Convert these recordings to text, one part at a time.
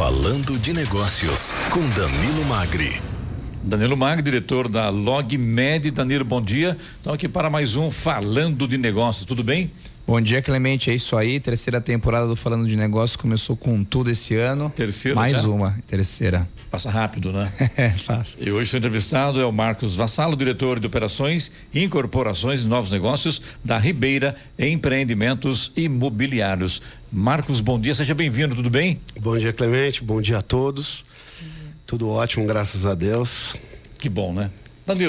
Falando de Negócios, com Danilo Magri. Danilo Magri, diretor da LogMed. Danilo, bom dia. Estamos aqui para mais um Falando de Negócios, tudo bem? Bom dia, Clemente. É isso aí. Terceira temporada do Falando de Negócios começou com tudo esse ano. Terceira? Mais uma, terceira. Passa rápido, né? é, fácil. E hoje o entrevistado é o Marcos Vassalo, diretor de operações, incorporações e novos negócios da Ribeira Empreendimentos Imobiliários. Marcos, bom dia, seja bem-vindo, tudo bem? Bom dia, Clemente. Bom dia a todos. Tudo ótimo, graças a Deus. Que bom, né?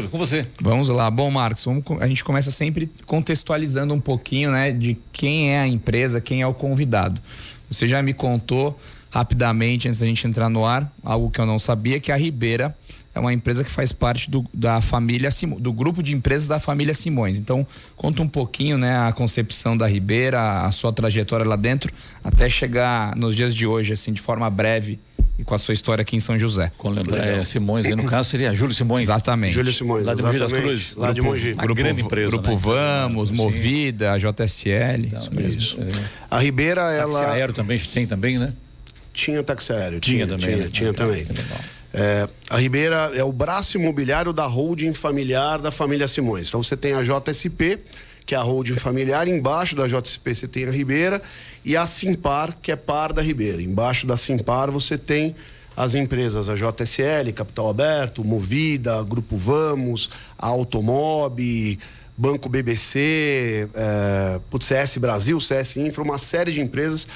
Com você. Vamos lá. Bom, Marcos, vamos, a gente começa sempre contextualizando um pouquinho, né, de quem é a empresa, quem é o convidado. Você já me contou rapidamente, antes da gente entrar no ar, algo que eu não sabia, que a Ribeira é uma empresa que faz parte do, da família do grupo de empresas da família Simões. Então, conta um pouquinho, né, a concepção da Ribeira, a sua trajetória lá dentro, até chegar nos dias de hoje, assim, de forma breve e com a sua história aqui em São José. Com lembrar, é, Simões, aí no caso seria Júlio Simões. Exatamente. Júlio Simões. Lá de Mogi das Cruzes. Lá de Mogi. A grande empresa. Grupo né? Vamos, Sim. Movida, JSL. Então, isso mesmo. isso, é. A Ribeira, Táxi ela. aéreo também tem também, né? Tinha táxi aéreo. Tinha também, Tinha, né? tinha Ah, tá. também. É, a Ribeira é o braço imobiliário da holding familiar da família Simões. Então você tem a JSP, que é a holding familiar, embaixo da JSP você tem a Ribeira, e a Simpar, que é par da Ribeira. Embaixo da Simpar você tem as empresas, a JSL, Capital Aberto, Movida, Grupo Vamos, a Automob, Banco BBC, é, putz, CS Brasil, CS Infra, uma série de empresas.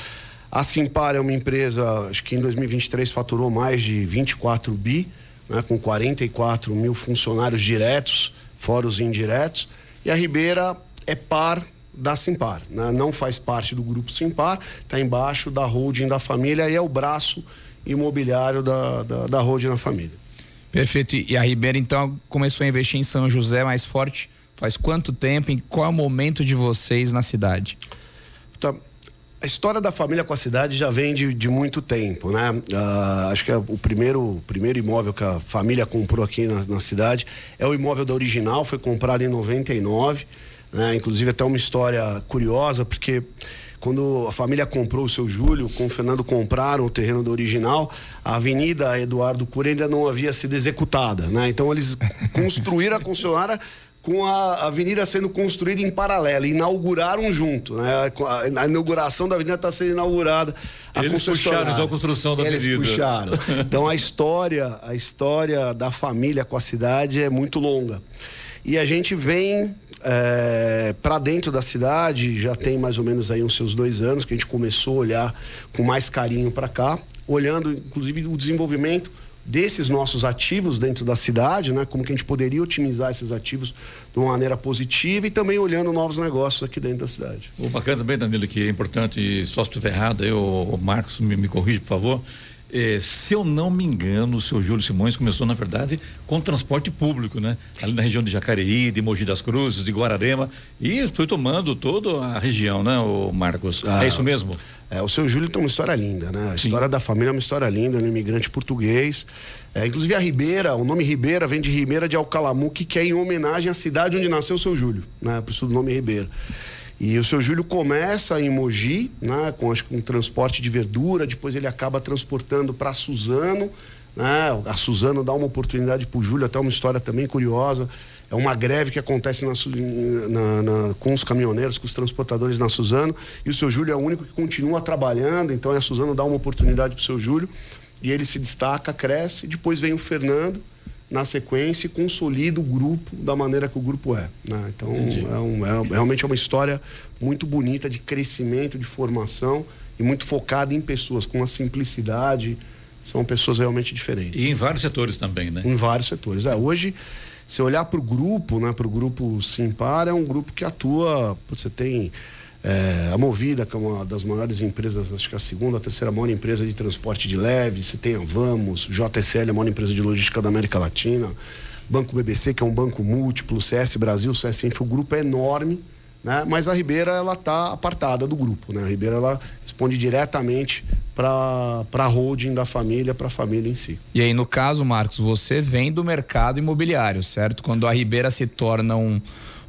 A Simpar é uma empresa, acho que em 2023 faturou mais de 24 bi, né, com 44 mil funcionários diretos, fora os indiretos. E a Ribeira é par da Simpar, né, não faz parte do grupo Simpar, está embaixo da holding da família e é o braço imobiliário da, da, da holding da família. Perfeito. E a Ribeira, então, começou a investir em São José mais forte. Faz quanto tempo? Em qual é o momento de vocês na cidade? Então, a história da família com a cidade já vem de, de muito tempo, né? Ah, acho que é o primeiro, primeiro imóvel que a família comprou aqui na, na cidade é o imóvel da original, foi comprado em 99. Né? Inclusive, até uma história curiosa, porque quando a família comprou o seu Júlio, com o Fernando compraram o terreno do original, a Avenida Eduardo Cura ainda não havia sido executada, né? Então eles construíram a concessionária com a avenida sendo construída em paralelo, inauguraram junto, né? A, inauguração da avenida está sendo inaugurada. A Eles puxaram, então, a construção da Eles avenida. puxaram. Então a história, a história da família com a cidade é muito longa. E a gente vem para dentro da cidade, já tem mais ou menos aí uns seus dois anos que a gente começou a olhar com mais carinho para cá, olhando inclusive o desenvolvimento desses nossos ativos dentro da cidade, né? Como que a gente poderia otimizar esses ativos de uma maneira positiva e também olhando novos negócios aqui dentro da cidade. O bacana também, Danilo, que é importante, só se estiver errado, aí, o Marcos me, me corrige, por favor. É, se eu não me engano, o seu Júlio Simões começou, na verdade, com transporte público, né? Ali na região de Jacareí, de Mogi das Cruzes, de Guararema, e foi tomando toda a região, né, o Marcos? Ah, é isso mesmo? É, o seu Júlio tem uma história linda, né? A Sim. história da família é uma história linda, ele é um imigrante português. É, inclusive a Ribeira, o nome Ribeira vem de Ribeira de Alcalamuque, que é em homenagem à cidade onde nasceu o seu Júlio, né? Por isso o nome Ribeira. E o seu Júlio começa em Mogi, né? Com, acho, com transporte de verdura, depois ele acaba transportando para Suzano, né? A Suzano dá uma oportunidade para o Júlio, até uma história também curiosa. É uma greve que acontece na na- na- com os caminhoneiros, com os transportadores na Suzano. E o seu Júlio é o único que continua trabalhando, então a Suzano dá uma oportunidade para o seu Júlio. E ele se destaca, cresce. Depois vem o Fernando na sequência e consolida o grupo da maneira que o grupo é. né? Então, é, um- é- realmente é uma história muito bonita de crescimento, de formação e muito focada em pessoas, com uma simplicidade. São pessoas realmente diferentes E em vários setores também, né? em vários setores. É, hoje, se olhar para o grupo, né, para o grupo Simpar, é um grupo que atua. Você tem é, a Movida, que é uma das maiores empresas, acho que a segunda, a terceira maior empresa de transporte de leve. Você tem a Vamos, JSL, a maior empresa de logística da América Latina. Banco BBC, que é um banco múltiplo, CS Brasil, CS Info, o grupo é enorme. Né? Mas a Ribeira ela está apartada do grupo. Né? A Ribeira ela responde diretamente para a holding da família, para a família em si. E aí, no caso, Marcos, você vem do mercado imobiliário, certo? Quando a Ribeira se torna um,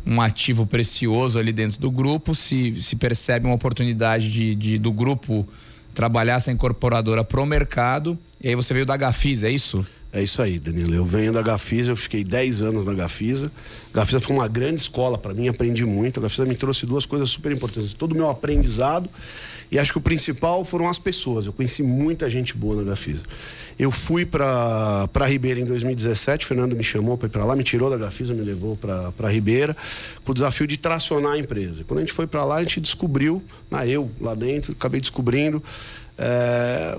um ativo precioso ali dentro do grupo, se, se percebe uma oportunidade de, de- do grupo trabalhar essa incorporadora pro mercado. E aí você veio da Gafisa, é isso? É isso aí, Danilo. Eu venho da Gafisa, eu fiquei 10 anos na Gafisa. Gafisa foi uma grande escola para mim, aprendi muito. A Gafisa me trouxe duas coisas super importantes. Todo o meu aprendizado e acho que o principal foram as pessoas. Eu conheci muita gente boa na Gafisa. Eu fui para Ribeira em 2017, o Fernando me chamou para ir para lá, me tirou da Gafisa, me levou para Ribeira, com o desafio de tracionar a empresa. Quando a gente foi para lá, a gente descobriu, na eu lá dentro, acabei descobrindo é,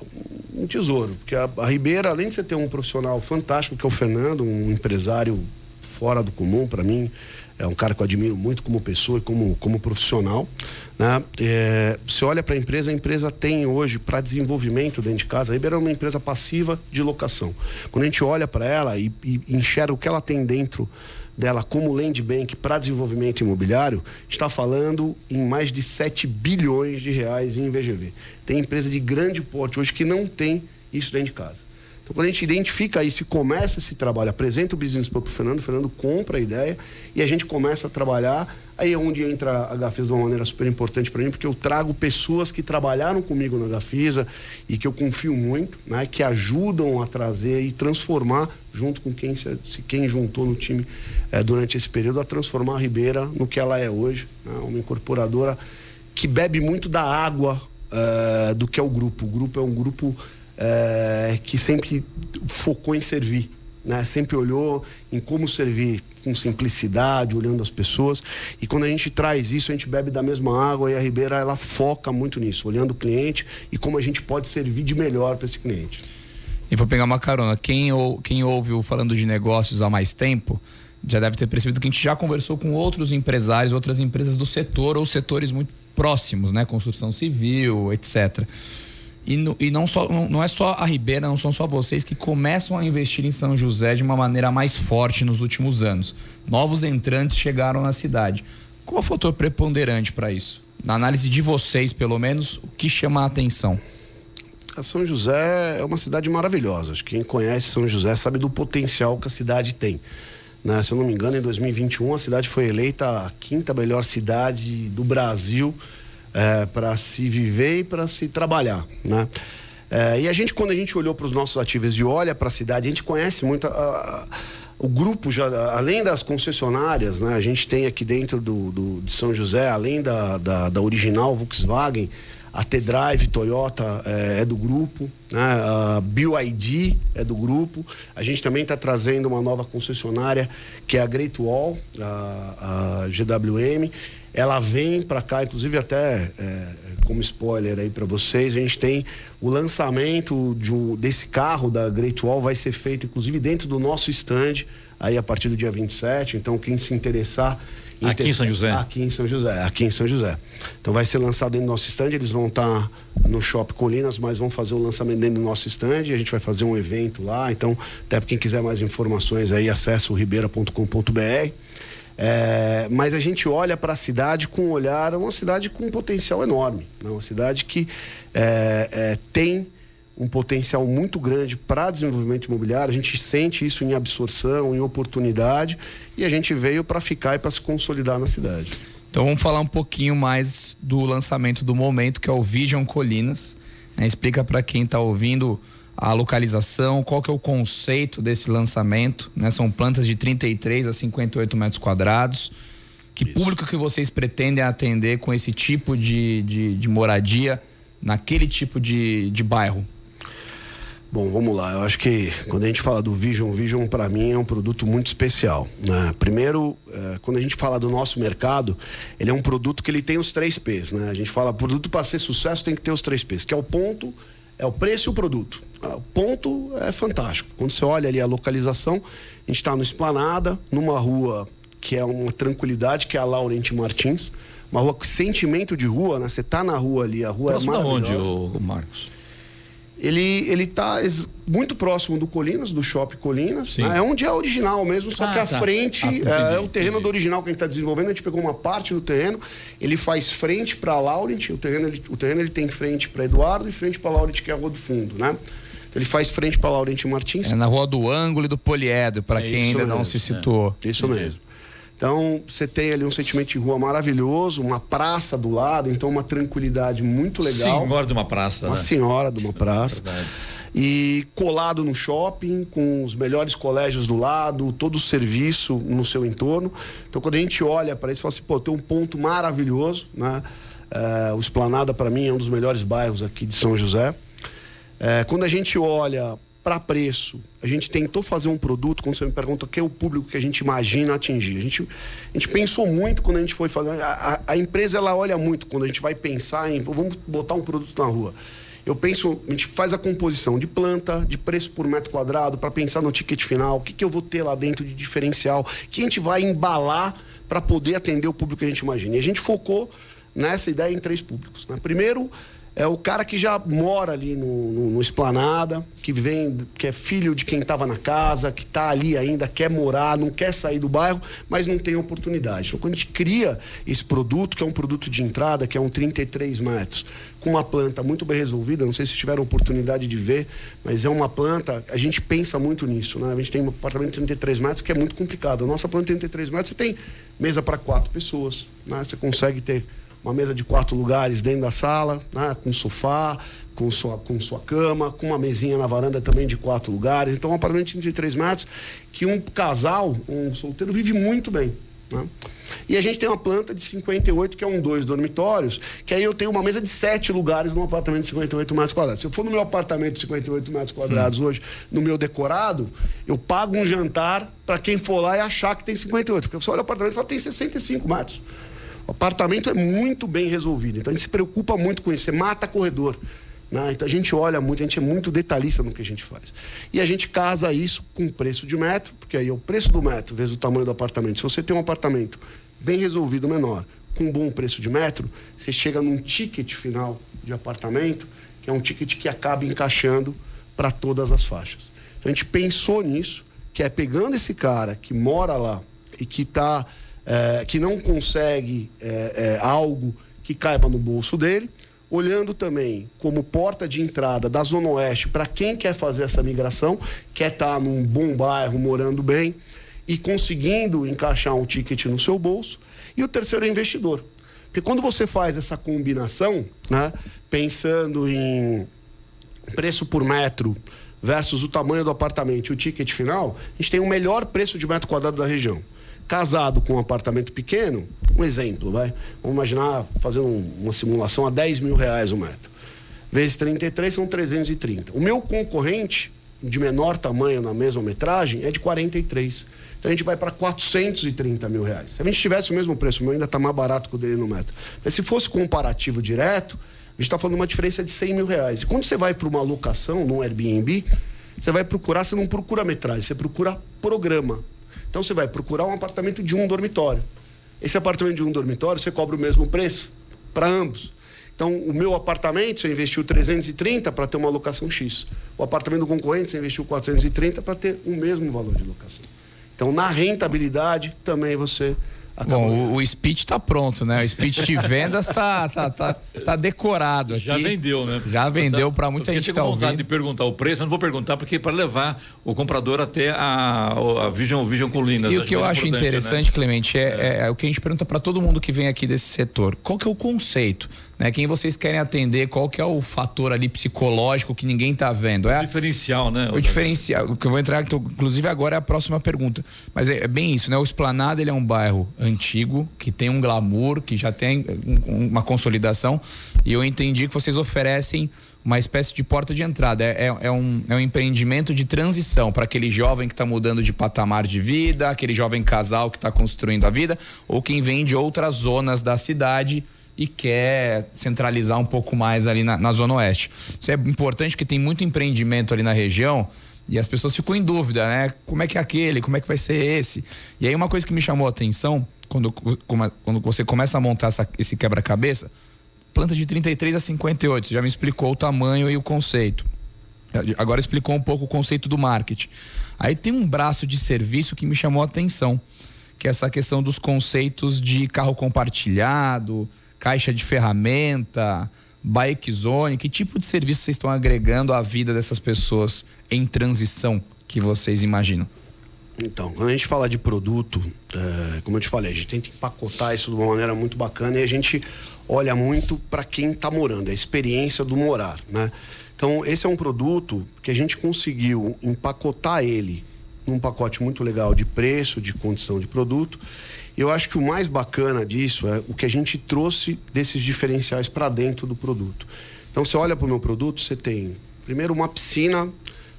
um tesouro. Porque a, a Ribeira, além de você ter um profissional fantástico, que é o Fernando, um empresário fora do comum para mim, é um cara que eu admiro muito como pessoa e como, como profissional. Né? É, você olha para a empresa, a empresa tem hoje para desenvolvimento dentro de casa. A Ribeira é uma empresa passiva de locação. Quando a gente olha para ela e, e enxerga o que ela tem dentro dela como land bank para desenvolvimento imobiliário, está falando em mais de 7 bilhões de reais em VGV. Tem empresa de grande porte hoje que não tem isso dentro de casa. Então, quando a gente identifica isso e começa esse trabalho, apresenta o business para o Fernando, o Fernando compra a ideia e a gente começa a trabalhar. Aí é onde entra a Gafisa de uma maneira super importante para mim, porque eu trago pessoas que trabalharam comigo na Gafisa e que eu confio muito, né, que ajudam a trazer e transformar, junto com quem, se, quem juntou no time é, durante esse período, a transformar a Ribeira no que ela é hoje. Né, uma incorporadora que bebe muito da água uh, do que é o grupo. O grupo é um grupo é, que sempre focou em servir. Né? Sempre olhou em como servir com simplicidade, olhando as pessoas. E quando a gente traz isso, a gente bebe da mesma água e a Ribeira ela foca muito nisso, olhando o cliente e como a gente pode servir de melhor para esse cliente. E vou pegar uma carona. Quem, ou, quem ouve o falando de negócios há mais tempo já deve ter percebido que a gente já conversou com outros empresários, outras empresas do setor ou setores muito próximos, né? Construção civil, etc. E, no, e não, só, não, não, é só a Ribeira, não são só vocês que começam a investir em São José de uma maneira mais forte nos últimos anos. Novos entrantes chegaram na cidade. Qual o fator preponderante para isso? Na análise de vocês, pelo menos, o que chama a atenção? A São José é uma cidade maravilhosa. Quem conhece São José sabe do potencial que a cidade tem. Né? Se eu não me engano, em 2021 a cidade foi eleita a quinta melhor cidade do Brasil é, para se viver e para se trabalhar, né? É, e a gente, quando a gente olhou para os nossos ativos e olha para a cidade, a gente conhece muito a, a, o grupo, já, além das concessionárias, né? A gente tem aqui dentro do, do de São José, além da, da, da original Volkswagen, a T-Drive Toyota é, é, do grupo, né? a BioID é do grupo. A gente também está trazendo uma nova concessionária que é a Great Wall, a, a GWM. Ela vem para cá, inclusive até é, como spoiler aí para vocês, a gente tem o lançamento de um, desse carro da Great Wall vai ser feito inclusive dentro do nosso stand aí a partir do dia 27. Então quem se interessar Aqui em São José? Aqui em São José, aqui em São José. Então vai ser lançado dentro do nosso stand, eles vão estar no Shopping Colinas, mas vão fazer o lançamento dentro do nosso stand, a gente vai fazer um evento lá, então até para quem quiser mais informações aí, acesse o ribeira.com.br. É, mas a gente olha para a cidade com um olhar, uma cidade com um potencial enorme, né? uma cidade que é, é, tem um potencial muito grande para desenvolvimento imobiliário. A gente sente isso em absorção, em oportunidade, e a gente veio para ficar e para se consolidar na cidade. Então vamos falar um pouquinho mais do lançamento do momento, que é o Vision Colinas. Né? Explica para quem está ouvindo a localização, qual que é o conceito desse lançamento. Né? São plantas de 33 a 58 metros quadrados. Que Isso. público que vocês pretendem atender com esse tipo de, de, de moradia naquele tipo de, de bairro? Bom, vamos lá. Eu acho que quando a gente fala do Vision, Vision para mim é um produto muito especial. Né? Primeiro, é, quando a gente fala do nosso mercado, ele é um produto que ele tem os três P's. Né? A gente fala, produto para ser sucesso tem que ter os três P's, que é o ponto, é o preço e o produto. Ah, o ponto é fantástico. Quando você olha ali a localização, a gente está no Esplanada, numa rua que é uma tranquilidade, que é a Laurenti Martins. Uma rua com sentimento de rua, né? Você está na rua ali, a rua Próximo é maravilhosa. onde, o Marcos? Ele ele está muito próximo do Colinas, do Shopping Colinas. Né? É onde é original mesmo, só ah, que a tá. frente ah, entendi, é, é, o terreno entendi. do original que a gente está desenvolvendo. A gente pegou uma parte do terreno, ele faz frente para Laurent, o terreno ele, o terreno ele tem frente para Eduardo e frente para Laurent, que é a rua do fundo, né? Ele faz frente para Laurent Martins. É na rua do ângulo e do Poliedro, para é quem ainda mesmo, não se citou. É. Isso mesmo. Então, você tem ali um sentimento de rua maravilhoso, uma praça do lado, então uma tranquilidade muito legal. Senhora de uma praça, Uma né? senhora de uma praça. Verdade. E colado no shopping, com os melhores colégios do lado, todo o serviço no seu entorno. Então, quando a gente olha para isso, fala assim, pô, tem um ponto maravilhoso, né? É, o Esplanada, para mim, é um dos melhores bairros aqui de São José. É, quando a gente olha para preço, a gente tentou fazer um produto, quando você me pergunta o que é o público que a gente imagina atingir. A gente, a gente pensou muito quando a gente foi fazer. A, a, empresa ela olha muito quando a gente vai pensar em vamos botar um produto na rua. Eu penso, a gente faz a composição de planta, de preço por metro quadrado, para pensar no ticket final, o que, que eu vou ter lá dentro de diferencial, que a gente vai embalar para poder atender o público que a gente imagina. E a gente focou nessa ideia em três públicos. Né? Primeiro, é o cara que já mora ali no, no, no Esplanada, que vem, que é filho de quem estava na casa, que está ali ainda, quer morar, não quer sair do bairro, mas não tem oportunidade. Então, quando a gente cria esse produto, que é um produto de entrada, que é um 33 metros, com uma planta muito bem resolvida, não sei se tiveram oportunidade de ver, mas é uma planta, a gente pensa muito nisso, né? A gente tem um apartamento de 33 metros que é muito complicado. A nossa planta de 33 metros, você tem mesa para quatro pessoas, né? Você consegue ter uma mesa de quatro lugares dentro da sala, né, com sofá, com sua, com sua cama, com uma mesinha na varanda também de quatro lugares. Então, um apartamento de três metros que um casal, um solteiro, vive muito bem. Né? E a gente tem uma planta de 58, que é um dois dormitórios, que aí eu tenho uma mesa de sete lugares num apartamento de 58 metros quadrados. Se eu for no meu apartamento de 58 metros quadrados hum. hoje, no meu decorado, eu pago um jantar para quem for lá e achar que tem 58. Porque você olha o apartamento e fala, tem 65 metros. O apartamento é muito bem resolvido. Então a gente se preocupa muito com isso. Você mata corredor. Né? Então a gente olha muito, a gente é muito detalhista no que a gente faz. E a gente casa isso com o preço de metro, porque aí é o preço do metro vezes o tamanho do apartamento. Se você tem um apartamento bem resolvido, menor, com um bom preço de metro, você chega num ticket final de apartamento, que é um ticket que acaba encaixando para todas as faixas. Então a gente pensou nisso, que é pegando esse cara que mora lá e que está é, que não consegue é, algo que caiba no bolso dele, olhando também como porta de entrada da Zona Oeste para quem quer fazer essa migração, quer estar tá num bom bairro, morando bem e conseguindo encaixar um ticket no seu bolso. E o terceiro é investidor. Porque quando você faz essa combinação, né, pensando em preço por metro versus o tamanho do apartamento e o ticket final, a gente tem o melhor preço de metro quadrado da região casado com um apartamento pequeno, um exemplo, vai. Vamos imaginar fazendo uma simulação a 10 mil reais o metro. Vezes 33 são 330. O meu concorrente, de menor tamanho na mesma metragem, é de 43. Então a gente vai para 430 mil reais. Se a gente tivesse o mesmo preço, o meu ainda está mais barato que o dele no metro. Mas se fosse comparativo direto, a gente está falando de uma diferença de 100 mil reais. E quando você vai para uma locação, num Airbnb, você vai procurar, você não procura metragem, você procura programa. Então você vai procurar um apartamento de um dormitório. Esse apartamento de um dormitório, você cobra o mesmo preço para ambos. Então, o meu apartamento, você investiu 330 para ter uma locação X. O apartamento do concorrente, você investiu 430 para ter o mesmo valor de locação. Então, na rentabilidade, também você Acabou. Bom, o, o speech está pronto, né? O speech de vendas está tá, tá, tá decorado aqui. Já vendeu, né? Já vendeu para muita gente que está ouvindo. vontade de perguntar o preço, mas não vou perguntar porque para levar o comprador até a, a Vision, Vision Colinas. E o que eu acho né? interessante, né? Clemente, é, é. é, o que a gente pergunta para todo mundo que vem aqui desse setor. Qual que é o conceito? Né? Quem vocês querem atender? Qual que é o fator ali psicológico que ninguém está vendo? É o diferencial, né? O diferencial. O que eu vou entrar, inclusive agora é a próxima pergunta. Mas é, é bem isso, né? O Esplanada ele é um bairro antigo que tem um glamour, que já tem uma consolidação. E eu entendi que vocês oferecem uma espécie de porta de entrada. É, é, é um, é um empreendimento de transição para aquele jovem que está mudando de patamar de vida, aquele jovem casal que está construindo a vida, ou quem vem de outras zonas da cidade e quer centralizar um pouco mais ali na, na Zona Oeste. Isso é importante porque tem muito empreendimento ali na região e as pessoas ficam em dúvida, né? Como é que é aquele? Como é que vai ser esse? E aí uma coisa que me chamou a atenção, quando, quando você começa a montar essa, esse quebra-cabeça, planta de 33 a 58, você já me explicou o tamanho e o conceito. Agora explicou um pouco o conceito do marketing. Aí tem um braço de serviço que me chamou a atenção, que é essa questão dos conceitos de carro compartilhado, caixa de ferramenta, bike zone? Que tipo de serviço vocês estão agregando à vida dessas pessoas em transição que vocês imaginam? Então, quando a gente fala de produto, é, como eu te falei, a gente tenta empacotar isso de uma maneira muito bacana e a gente olha muito para quem está morando, a experiência do morar, né? Então, esse é um produto que a gente conseguiu empacotar ele num pacote muito legal de preço, de condição de produto. Eu acho que o mais bacana disso é o que a gente trouxe desses diferenciais para dentro do produto. Então, você olha para o meu produto, você tem primeiro uma piscina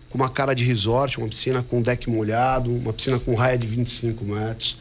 com uma cara de resort, uma piscina com deck molhado, uma piscina com raia de 25 metros,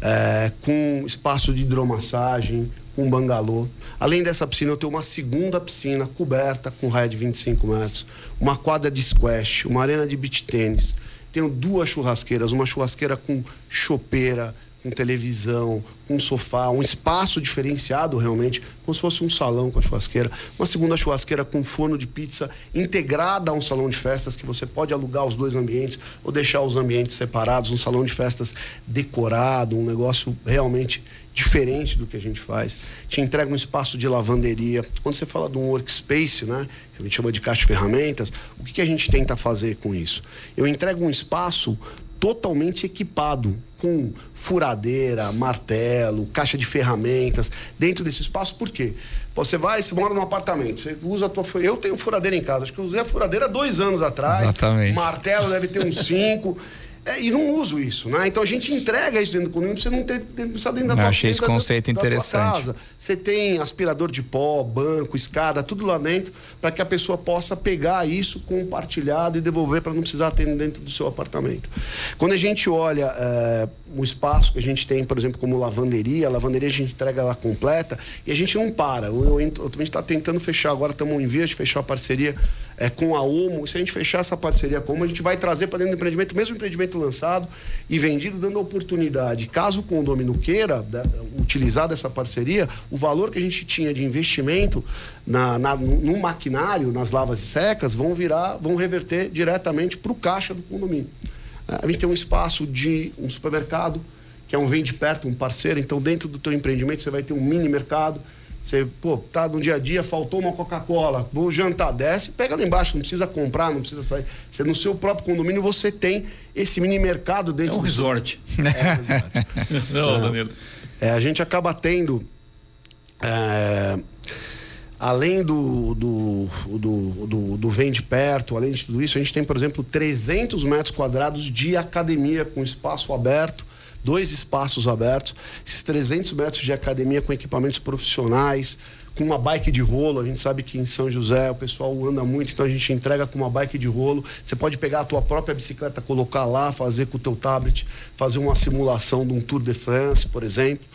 é, com espaço de hidromassagem, com bangalô. Além dessa piscina, eu tenho uma segunda piscina coberta com raia de 25 metros, uma quadra de squash, uma arena de beach tênis. Tenho duas churrasqueiras, uma churrasqueira com chopeira, com televisão, com sofá, um espaço diferenciado realmente, como se fosse um salão com a churrasqueira. Uma segunda churrasqueira com forno de pizza integrada a um salão de festas, que você pode alugar os dois ambientes ou deixar os ambientes separados, um salão de festas decorado, um negócio realmente diferente do que a gente faz. Te entrega um espaço de lavanderia. Quando você fala de um workspace, né, que a gente chama de caixa de ferramentas, o que, que a gente tenta fazer com isso? Eu entrego um espaço totalmente equipado com furadeira, martelo, caixa de ferramentas dentro desse espaço. Por quê? Você vai, você mora num apartamento, você usa a tua. Eu tenho furadeira em casa, acho que eu usei a furadeira dois anos atrás. Exatamente. Martelo deve ter uns cinco. É, e não uso isso, né? Então a gente entrega isso dentro do condomínio você não não precisar dentro da tua achei esse da- conceito da interessante. casa. Você tem aspirador de pó, banco, escada, tudo lá dentro, para que a pessoa possa pegar isso compartilhado e devolver para não precisar ter dentro do seu apartamento. Quando a gente olha eh, o espaço que a gente tem, por exemplo, como lavanderia, a lavanderia a gente entrega ela completa e a gente não para. Eu, eu, ent- a gente está tentando fechar, agora estamos em vias de fechar a parceria eh, com a OMO. Se a gente fechar essa parceria com a OMO, a gente vai trazer para dentro do empreendimento, mesmo empreendimento lançado e vendido, dando oportunidade, caso o condomínio queira da- utilizar dessa parceria, o valor que a gente tinha de investimento na, na- no, maquinário, nas lavas e secas, vão virar, vão reverter diretamente para o caixa do condomínio. A gente tem um espaço de um supermercado, que é um vende perto, um parceiro, então dentro do teu empreendimento você vai ter um mini mercado. Você, pô, tá no dia a dia, faltou uma Coca-Cola, vou jantar, desce, pega lá embaixo, não precisa comprar, não precisa sair. Você no seu próprio condomínio você tem esse mini mercado É dentro um do seu- resort. É, exato. Não, Danilo. É, a gente acaba tendo, é, além do, do, do, do, do vende perto, além de tudo isso, a gente tem, por exemplo, 300 metros quadrados de academia com espaço aberto, dois espaços abertos, esses 300 metros de academia com equipamentos profissionais, com uma bike de rolo, a gente sabe que em São José o pessoal anda muito, então a gente entrega com uma bike de rolo. Você pode pegar a tua própria bicicleta, colocar lá, fazer com o teu tablet, fazer uma simulação de um Tour de France, por exemplo.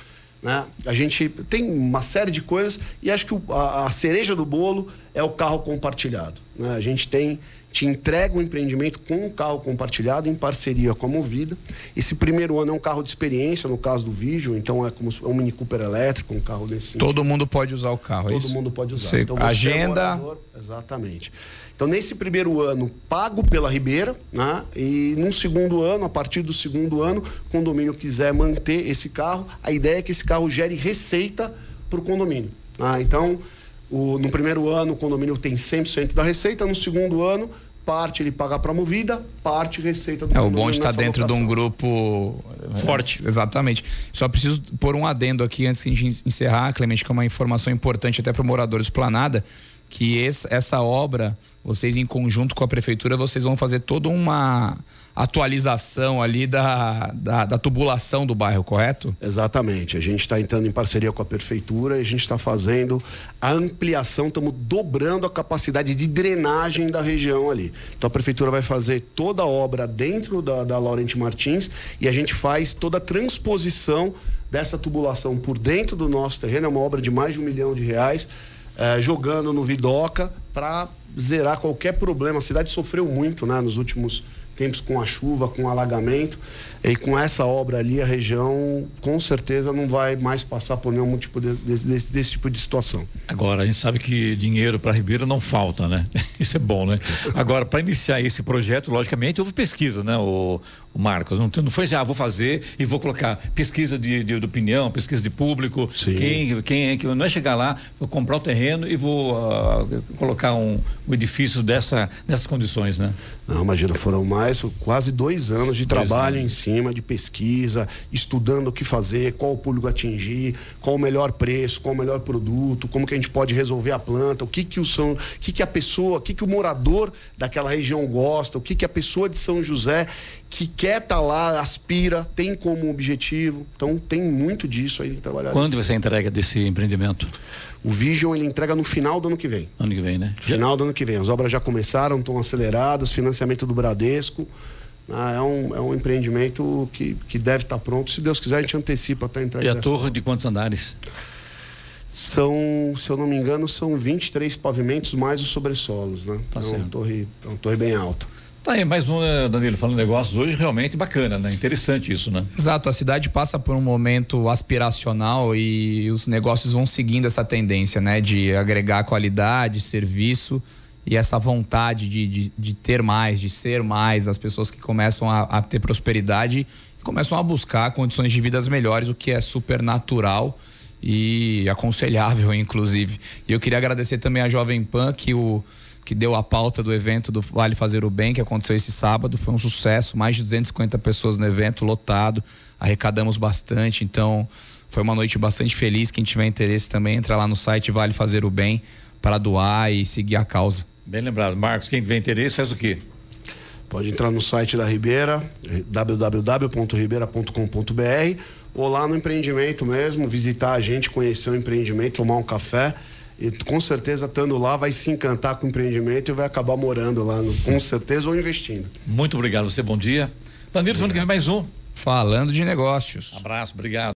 Né? A gente tem uma série de coisas e acho que a, a cereja do bolo é o carro compartilhado. né? A gente tem, te entrega o empreendimento com um carro compartilhado em parceria com a Movida. Esse primeiro ano é um carro de experiência, no caso do Vision, então é como é um Mini Cooper elétrico, um carro desse. Todo mundo pode usar o carro, é Todo isso? mundo pode usar. Você Então, você é agenda, morador- exatamente. Então, nesse primeiro ano, pago pela Ribeira, né? E num segundo ano, a partir do segundo ano, o condomínio quiser manter esse carro, a ideia é que esse carro gere receita para o condomínio. né? Então, o- no primeiro ano, o condomínio tem 100% da receita, no segundo ano, parte ele paga para a movida, parte receita do É, o bom de estar nessa dentro de um locação. grupo Forte. É, exatamente. Só preciso pôr um adendo aqui antes de a gente encerrar, Clemente, que é uma informação importante até para o morador esplanada, que esse- essa obra, vocês em conjunto com a prefeitura, vocês vão fazer toda uma atualização ali da, da, da tubulação do bairro, correto? Exatamente. A gente está entrando em parceria com a prefeitura e a gente está fazendo a ampliação, estamos dobrando a capacidade de drenagem da região ali. Então a prefeitura vai fazer toda a obra dentro da, da Laurente Martins e a gente faz toda a transposição dessa tubulação por dentro do nosso terreno. É uma obra de mais de um milhão de reais, eh, jogando no Vidoca para zerar qualquer problema. A cidade sofreu muito né, nos últimos tempos com a chuva, com o alagamento. E com essa obra ali, a região com certeza não vai mais passar por nenhum tipo de, desse, desse- tipo de situação. Agora, a gente sabe que dinheiro para Ribeira não falta, né? Isso é bom, né? Agora, para iniciar esse projeto, logicamente, houve pesquisa, né, o Marcos? Não, não foi assim, ah, vou fazer e vou colocar pesquisa de, de, de opinião, pesquisa de público. Sim. Quem, quem é que. Não é chegar lá, vou comprar o terreno e vou ah, colocar um, um edifício dessa, dessas condições, né? Não, imagina, foram mais mais, quase dois anos de Dois trabalho anos. em cima, de pesquisa, estudando o que fazer, qual o público atingir, qual o melhor preço, qual o melhor produto, como que a gente pode resolver a planta, o que que o São, o que que a pessoa, o que que o morador daquela região gosta, o que que a pessoa de São José que quer estar lá, aspira, tem como objetivo. Então tem muito disso aí trabalhar. Quando ser a entrega desse empreendimento? O Vision ele entrega no final do ano que vem. Ano que vem, né? Final do ano que vem. As obras já começaram, estão aceleradas, financiamento do Bradesco. Ah, é, um, é um empreendimento que, que deve estar pronto. Se Deus quiser, a gente antecipa para entrar E a torre de quantos andares? São, se eu não me engano, são 23 pavimentos mais os sobressolos, né? Tá é, certo. uma torre, é uma torre bem alta. Tá aí, mais um, né, Danilo, falando negócios hoje, realmente bacana, né? Interessante isso, né? Exato, a cidade passa por um momento aspiracional e os negócios vão seguindo essa tendência, né? De agregar qualidade, serviço e essa vontade de, de, de ter mais, de ser mais, as pessoas que começam a, a ter prosperidade começam a buscar condições de vidas melhores, o que é super natural e aconselhável, inclusive. E eu queria agradecer também a Jovem Pan que o que deu a pauta do evento do Vale Fazer o Bem, que aconteceu esse sábado. Foi um sucesso, mais de 250 pessoas no evento, lotado. Arrecadamos bastante, então foi uma noite bastante feliz. Quem tiver interesse também, entra lá no site Vale Fazer o Bem para doar e seguir a causa. Bem lembrado. Marcos, quem tiver interesse faz o quê? Pode entrar no site da Ribeira, www.ribeira.com.br, ou lá no empreendimento mesmo, visitar a gente, conhecer o empreendimento, tomar um café. E com certeza, estando lá, vai se encantar com o empreendimento e vai acabar morando lá, no- com certeza, ou investindo. Muito obrigado. Você, bom dia. Danilo, semana que vem mais um. Falando de negócios. Abraço, obrigado.